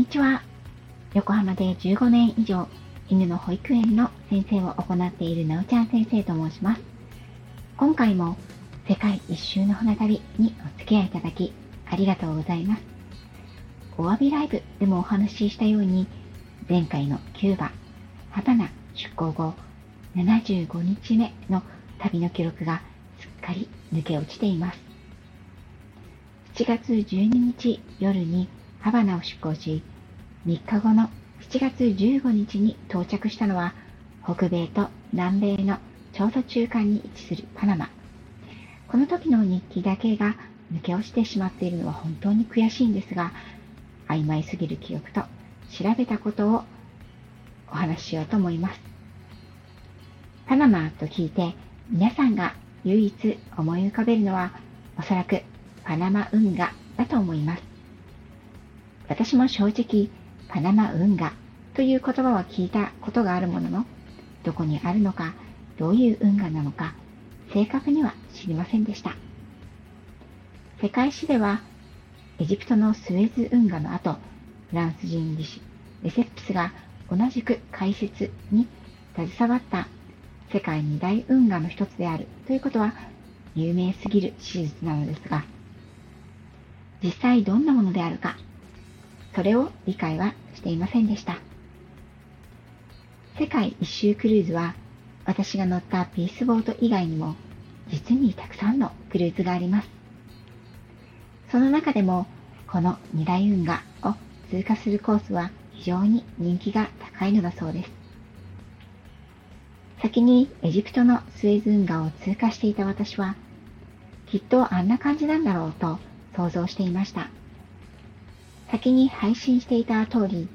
にちは。横浜で15年以上、犬の保育園の先生を行っているなおちゃん先生と申します。今回も世界一周の船旅にお付き合いいただき、ありがとうございます。お詫びライブでもお話ししたように、前回のキューバ、ハバナ出港後75日目の旅の記録がすっかり抜け落ちています。7月12日夜にハバナを出港し、3日後の7月15日に到着したのは、北米と南米のちょうど中間に位置するパナマ。この時の日記だけが抜け落ちてしまっているのは本当に悔しいんですが、曖昧すぎる記憶と調べたことをお話ししようと思います。パナマと聞いて皆さんが唯一思い浮かべるのはおそらくパナマ運河だと思います。私も正直パナマ運河という言葉は聞いたことがあるものの、どこにあるのか、どういう運河なのか、正確には知りませんでした。世界史では、エジプトのスエズ運河の後、フランス人技師レセプスが同じく解説に携わった世界二大運河の一つであるということは有名すぎる史実なのですが、実際どんなものであるか、それを理解はしていませんでした。世界一周クルーズは私が乗ったピースボート以外にも実にたくさんのクルーズがあります。その中でもこの二大運河を通過するコースは非常に人気が高いのだそうです。先にエジプトのスエズ運河を通過していた私は、きっとあんな感じなんだろうと想像していました。先に配信していた通り、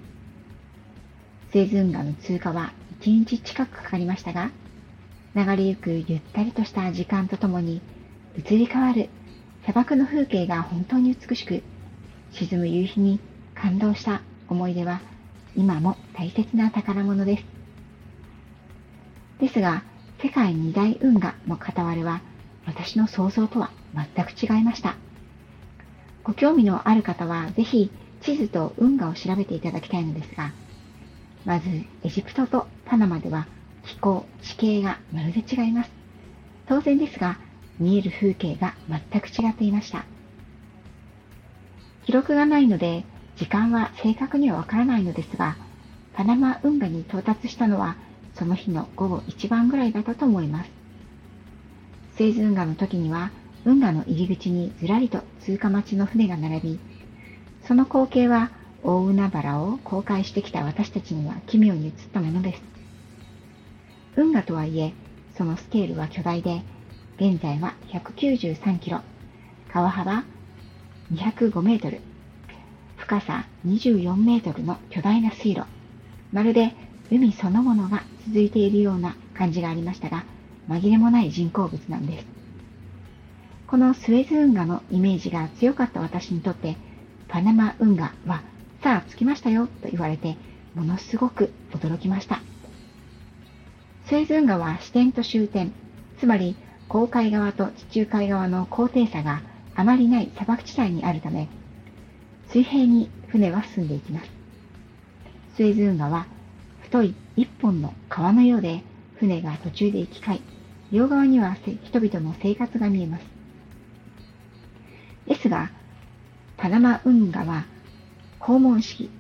スエズ運河の通過は1日近くかかりましたが、流れゆくゆったりとした時間とともに移り変わる砂漠の風景が本当に美しく、沈む夕日に感動した思い出は今も大切な宝物です。ですが、世界二大運河の片割れは私の想像とは全く違いました。ご興味のある方はぜひ地図と運河を調べていただきたいのですが、まずエジプトとパナマでは気候、地形がまるで違います。当然ですが、見える風景が全く違っていました。記録がないので、時間は正確にはわからないのですが、パナマ運河に到達したのは、その日の午後1番ぐらいだったと思います。スエズ運河の時には、運河の入り口にずらりと通過待ちの船が並び、その光景は大海原を航海してきた私たちには奇妙に映ったものです。運河とはいえ、そのスケールは巨大で、現在は193キロ、川幅205メートル、深さ24メートルの巨大な水路、まるで海そのものが続いているような感じがありましたが、紛れもない人工物なんです。このスエズ運河のイメージが強かった私にとって、パナマ運河は、さあ着きましたよと言われて、ものすごく驚きました。スエズ運河は支点と終点、つまり航海側と地中海側の高低差があまりない砂漠地帯にあるため、水平に船は進んでいきます。スエズ運河は太い一本の川のようで、船が途中で行き交い、両側には人々の生活が見えます。ですが、パナマ運河は肛門式。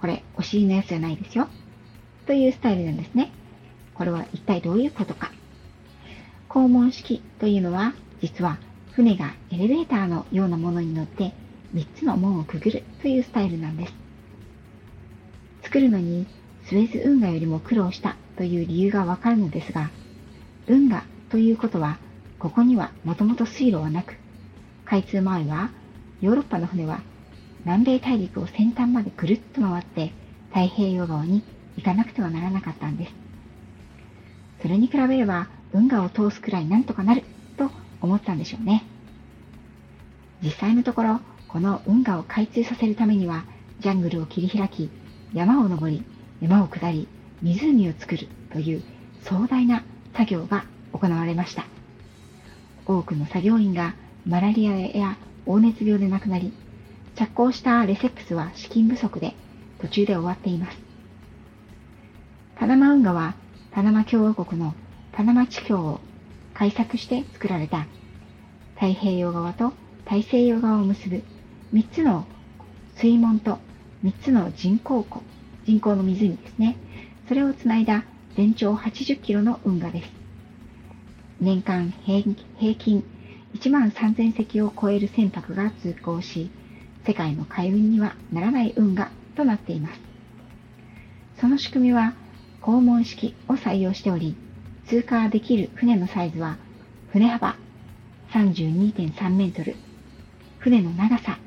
これ、お尻のやつじゃないですよ。というスタイルなんですね。これは一体どういうことか。肛門式というのは、実は船がエレベーターのようなものに乗って3つの門をくぐるというスタイルなんです。作るのにスエズ運河よりも苦労したという理由がわかるのですが、運河ということは、ここにはもともと水路はなく、開通前はヨーロッパの船は南米大陸を先端までぐるっと回って太平洋側に行かなくてはならなかったんです。それに比べれば運河を通すくらいなんとかなると思ったんでしょうね。実際のところ、この運河を開通させるためにはジャングルを切り開き、山を登り、山を下り、湖を作るという壮大な作業が行われました。多くの作業員がマラリアや黄熱病で亡くなり、着工したレセップスは資金不足で途中で終わっています。パナマ運河はパナマ共和国のパナマ地峡を開削して作られた太平洋側と大西洋側を結ぶ3つの水門と3つの人工湖、人工の湖ですね。それをつないだ全長80キロの運河です。年間平均1万3000隻を超える船舶が通行し、世界の海運にはならない運河となっています。その仕組みは肛門式を採用しており、通過できる船のサイズは、船幅32.3メートル、船の長さ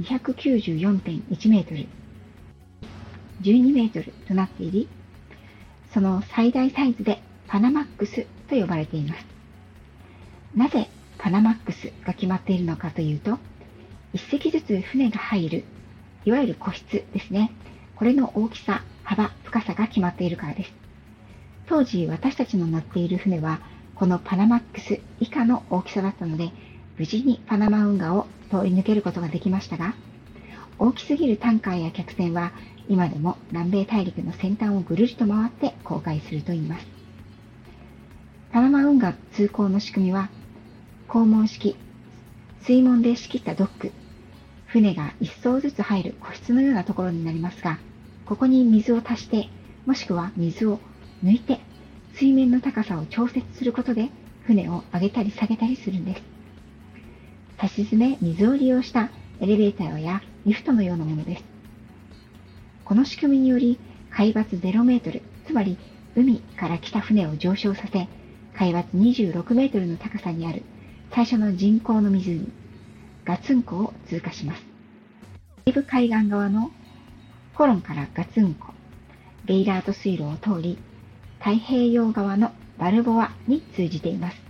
294.1メートル、12メートルとなっていり、その最大サイズでパナマックスと呼ばれています。なぜパナマックスが決まっているのかというと、一隻ずつ船が入る、いわゆる個室ですね。これの大きさ、幅、深さが決まっているからです。当時私たちの乗っている船は、このパナマックス以下の大きさだったので、無事にパナマ運河を通り抜けることができましたが、大きすぎるタンカーや客船は今でも南米大陸の先端をぐるりと回って航海するといいます。パナマ運河通行の仕組みは、肛門式、水門で仕切ったドック、船が一層ずつ入る個室のようなところになりますが、ここに水を足して、もしくは水を抜いて、水面の高さを調節することで、船を上げたり下げたりするんです。差し詰め、水を利用したエレベーターやリフトのようなものです。この仕組みにより、海抜0メートル、つまり海から来た船を上昇させ、海抜26メートルの高さにある最初の人工の湖、ガツン湖を通過します。西部海岸側のコロンからガツン湖、ベイラート水路を通り、太平洋側のバルボアに通じています。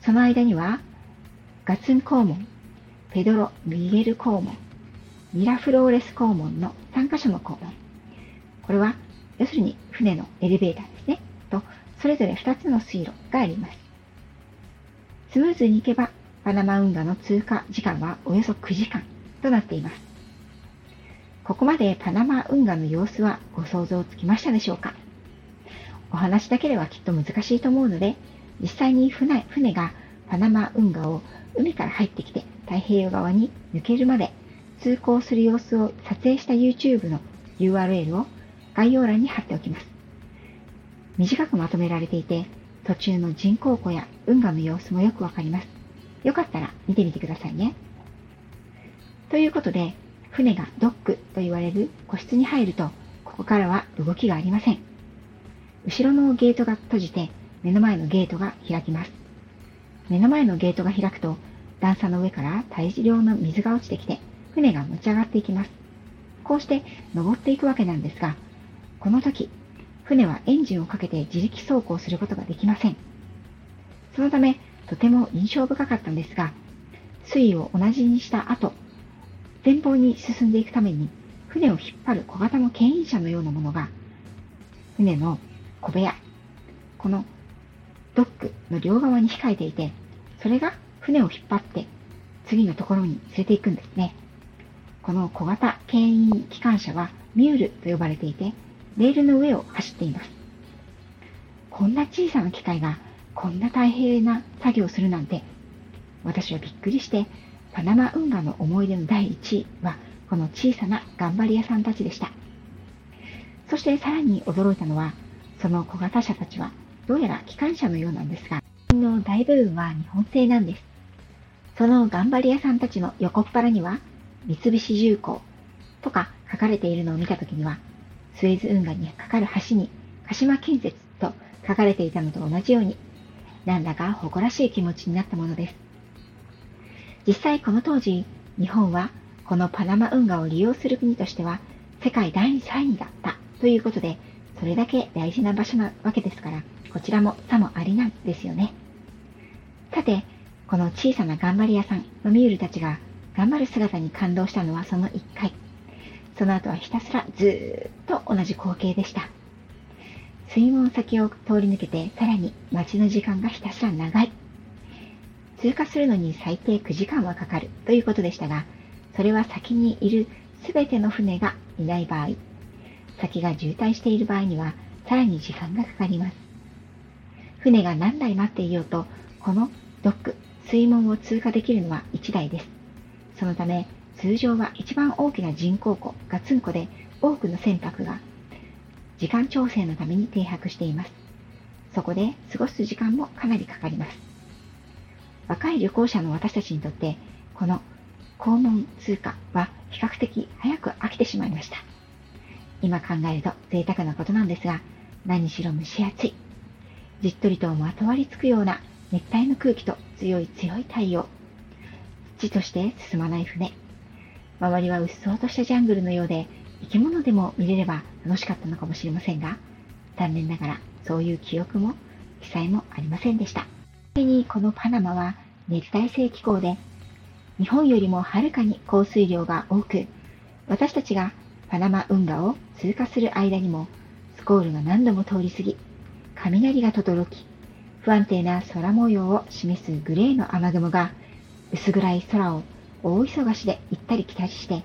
その間には、ガツン肛門、ペドロ・ミゲル肛門、ミラフローレス肛門の3カ所の肛門。これは、要するに船のエレベーターですね。と、それぞれ2つの水路があります。スムーズに行けば、パナマ運河の通過時間はおよそ9時間となっています。ここまでパナマ運河の様子はご想像つきましたでしょうか？お話だけではきっと難しいと思うので、実際に船船がパナマ運河を海から入ってきて太平洋側に抜けるまで通行する様子を撮影した YouTube の URL を概要欄に貼っておきます。短くまとめられていて、途中の人工湖や運河の様子もよくわかります。よかったら見てみてくださいね。ということで、船がドックと言われる個室に入ると、ここからは動きがありません。後ろのゲートが閉じて、目の前のゲートが開きます。目の前のゲートが開くと、段差の上から大量の水が落ちてきて、船が持ち上がっていきます。こうして登っていくわけなんですが、この時、船はエンジンをかけて自力走行することができません。そのため、とても印象深かったんですが、水位を同じにした後、前方に進んでいくために、船を引っ張る小型の牽引車のようなものが、船の小部屋、このドックの両側に控えていて、それが船を引っ張って次のところに連れて行くんですね。この小型牽引機関車はミュールと呼ばれていて、レールの上を走っています。こんな小さな機械がこんな大変な作業をするなんて、私はびっくりして、パナマ運河の思い出の第1位は、この小さな頑張り屋さんたちでした。そしてさらに驚いたのは、その小型車たちは、どうやら機関車のようなんですが、の大部分は日本製なんです。その頑張り屋さんたちの横っ腹には、三菱重工とか書かれているのを見たときには、スエズ運河にかかる橋に鹿島建設と書かれていたのと同じように、なんだか誇らしい気持ちになったものです。実際この当時、日本はこのパナマ運河を利用する国としては世界第3位だったということで、それだけ大事な場所なわけですから、こちらもさもありなんですよね。さて、この小さな頑張り屋さんのミュールたちが頑張る姿に感動したのはその1回。その後はひたすらずーっと同じ光景でした。水門先を通り抜けて、さらに待ちの時間がひたすら長い。通過するのに最低9時間はかかるということでしたが、それは先にいるすべての船がいない場合、先が渋滞している場合にはさらに時間がかかります。船が何台待っていようと、このドック、水門を通過できるのは1台です。そのため、通常は一番大きな人工湖、ガツン湖で多くの船舶が時間調整のために停泊しています。そこで過ごす時間もかなりかかります。若い旅行者の私たちにとって、この肛門通過は比較的早く飽きてしまいました。今考えると贅沢なことなんですが、何しろ蒸し暑い。じっとりとまとわりつくような熱帯の空気と強い強い太陽。土として進まない船。周りはうっそうとしたジャングルのようで、生き物でも見れれば楽しかったのかもしれませんが、残念ながらそういう記憶も記載もありませんでした。ちなみにこのパナマは熱帯性気候で、日本よりもはるかに降水量が多く、私たちがパナマ運河を通過する間にも、スコールが何度も通り過ぎ、雷が轟き、不安定な空模様を示すグレーの雨雲が薄暗い空を大忙しで行ったり来たりして、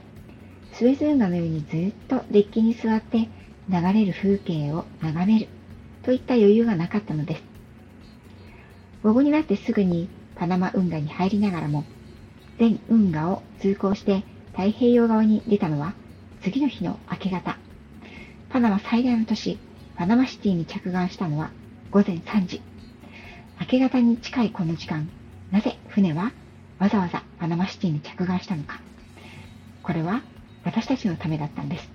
スエズ運河のようにずっとデッキに座って流れる風景を眺めるといった余裕がなかったのです。午後になってすぐにパナマ運河に入りながらも、全運河を通行して太平洋側に出たのは次の日の明け方。パナマ最大の都市、パナマシティに着岸したのは午前3時。明け方に近いこの時間、なぜ船はわざわざパナマシティに着岸したのか。これは私たちのためだったんです。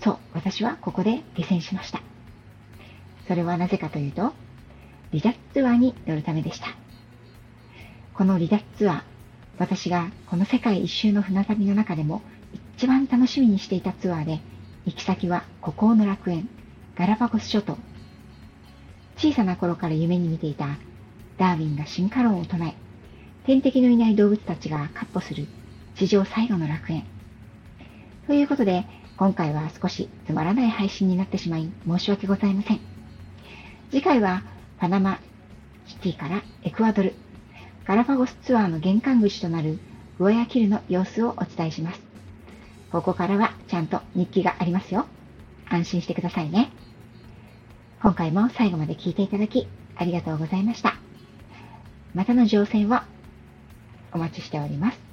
そう、私はここで下船しました。それはなぜかというと、離脱ツアーに乗るためでした。この離脱ツアー、私がこの世界一周の船旅の中でも一番楽しみにしていたツアーで、行き先は孤高の楽園、ガラパゴス諸島。小さな頃から夢に見ていたダーウィンが進化論を唱え、天敵のいない動物たちが闊歩する地上最後の楽園。ということで、今回は少しつまらない配信になってしまい申し訳ございません。次回はパナマシティからエクアドル、ガラパゴスツアーの玄関口となるグアヤキルの様子をお伝えします。ここからはちゃんと日記がありますよ。安心してくださいね。今回も最後まで聞いていただきありがとうございました。またの乗船をお待ちしております。